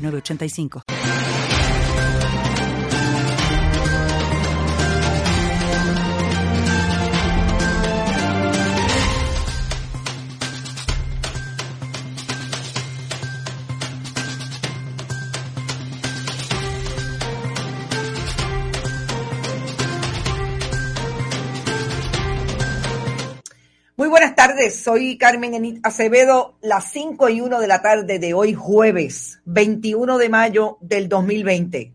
85 tardes, soy Carmen Acevedo, las 5 y 1 de la tarde de hoy jueves 21 de mayo del 2020.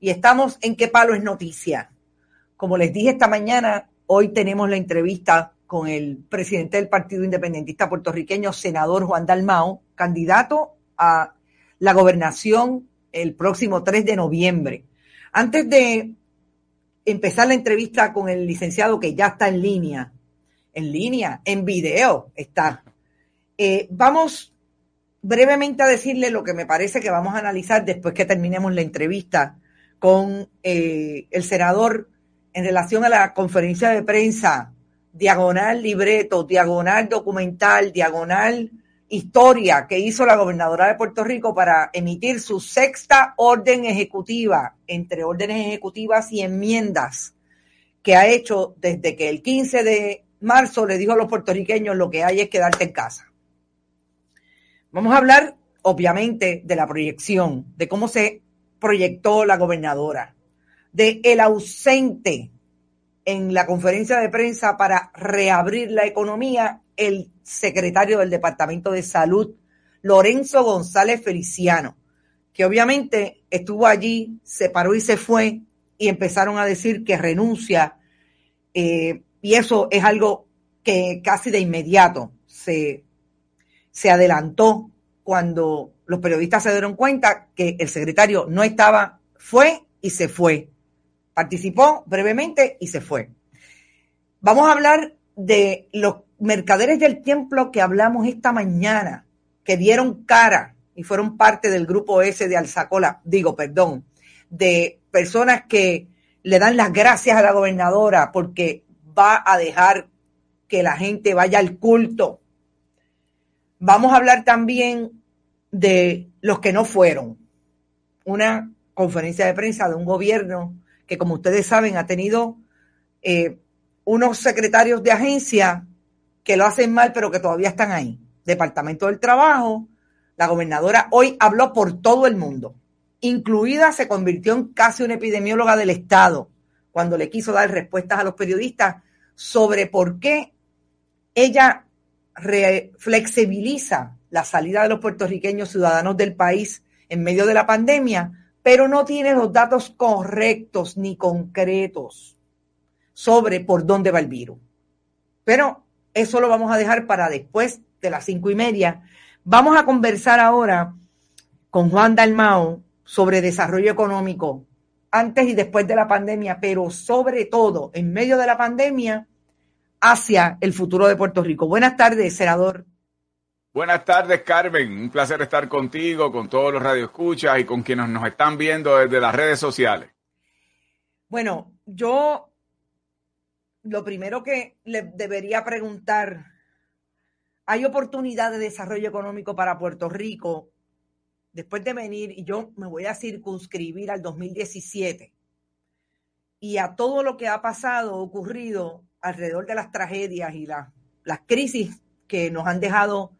Y estamos en ¿Qué palo es noticia? Como les dije esta mañana, hoy tenemos la entrevista con el presidente del Partido Independentista puertorriqueño, senador Juan Dalmao, candidato a la gobernación el próximo 3 de noviembre. Antes de empezar la entrevista con el licenciado que ya está en línea, en línea, en video está. Eh, vamos brevemente a decirle lo que me parece que vamos a analizar después que terminemos la entrevista con eh, el senador en relación a la conferencia de prensa, diagonal libreto, diagonal documental, diagonal historia que hizo la gobernadora de Puerto Rico para emitir su sexta orden ejecutiva, entre órdenes ejecutivas y enmiendas que ha hecho desde que el 15 de marzo le dijo a los puertorriqueños lo que hay es quedarte en casa. Vamos a hablar, obviamente, de la proyección, de cómo se proyectó la gobernadora, de el ausente en la conferencia de prensa para reabrir la economía, el secretario del Departamento de Salud, Lorenzo González Feliciano, que obviamente estuvo allí, se paró y se fue y empezaron a decir que renuncia eh, y eso es algo que casi de inmediato se, se adelantó cuando los periodistas se dieron cuenta que el secretario no estaba, fue y se fue. Participó brevemente y se fue. Vamos a hablar de los mercaderes del templo que hablamos esta mañana, que dieron cara y fueron parte del grupo ese de Alzacola, digo, perdón, de personas que le dan las gracias a la gobernadora porque va a dejar que la gente vaya al culto. Vamos a hablar también de los que no fueron. Una conferencia de prensa de un gobierno que, como ustedes saben, ha tenido eh, unos secretarios de agencia que lo hacen mal, pero que todavía están ahí. Departamento del Trabajo, la gobernadora hoy habló por todo el mundo. Incluida se convirtió en casi una epidemióloga del Estado cuando le quiso dar respuestas a los periodistas sobre por qué ella flexibiliza la salida de los puertorriqueños ciudadanos del país en medio de la pandemia, pero no tiene los datos correctos ni concretos sobre por dónde va el virus. Pero eso lo vamos a dejar para después de las cinco y media. Vamos a conversar ahora con Juan Dalmao sobre desarrollo económico antes y después de la pandemia, pero sobre todo en medio de la pandemia hacia el futuro de Puerto Rico. Buenas tardes, senador. Buenas tardes, Carmen. Un placer estar contigo, con todos los radioescuchas y con quienes nos están viendo desde las redes sociales. Bueno, yo lo primero que le debería preguntar, ¿hay oportunidad de desarrollo económico para Puerto Rico después de venir, y yo me voy a circunscribir al 2017 y a todo lo que ha pasado, ocurrido alrededor de las tragedias y las crisis que nos han dejado,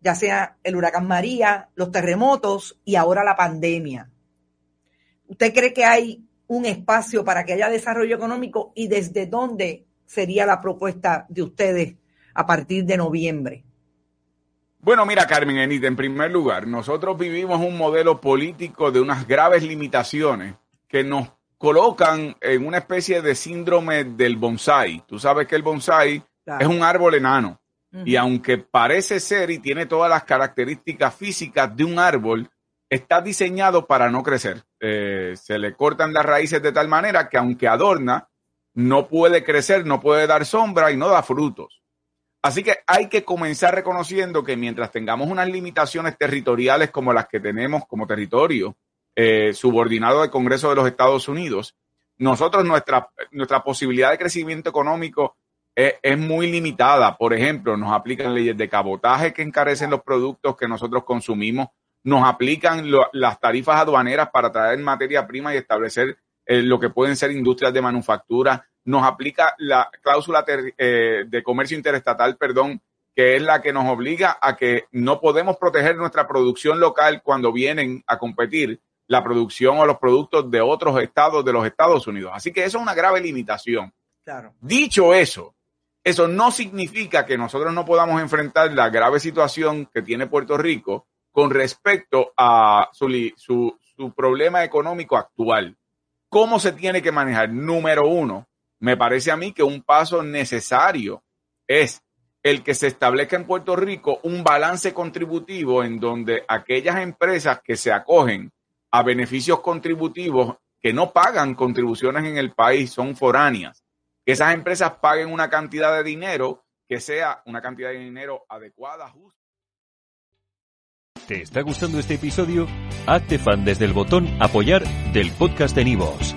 ya sea el huracán María, los terremotos y ahora la pandemia. ¿Usted cree que hay un espacio para que haya desarrollo económico y desde dónde sería la propuesta de ustedes a partir de noviembre? Bueno, mira, Carmen Enid, en primer lugar, nosotros vivimos un modelo político de unas graves limitaciones que nos colocan en una especie de síndrome del bonsai. Tú sabes que el bonsai es un árbol enano. Y aunque parece ser y tiene todas las características físicas de un árbol, está diseñado para no crecer. Eh, se le cortan las raíces de tal manera que aunque adorna, no puede crecer, no puede dar sombra y no da frutos. Así que hay que comenzar reconociendo que mientras tengamos unas limitaciones territoriales como las que tenemos como territorio eh, subordinado al Congreso de los Estados Unidos, nosotros nuestra, nuestra posibilidad de crecimiento económico es, muy limitada. Por ejemplo, nos aplican leyes de cabotaje que encarecen los productos que nosotros consumimos, nos aplican las tarifas aduaneras para traer materia prima y establecer eh, lo que pueden ser industrias de manufactura, nos aplica la cláusula eh, de comercio interestatal, perdón, que es la que nos obliga a que no podemos proteger nuestra producción local cuando vienen a competir la producción o los productos de otros estados de los Estados Unidos. Así que eso es una grave limitación. Claro. Dicho eso, eso no significa que nosotros no podamos enfrentar la grave situación que tiene Puerto Rico con respecto a su, su problema económico actual. ¿Cómo se tiene que manejar? Número uno, me parece a mí que un paso necesario es el que se establezca en Puerto Rico un balance contributivo en donde aquellas empresas que se acogen a beneficios contributivos que no pagan contribuciones en el país son foráneas, que esas empresas paguen una cantidad de dinero que sea una cantidad de dinero adecuada, justa. ¿Te está gustando este episodio? Hazte fan desde el botón apoyar del podcast de Nivos.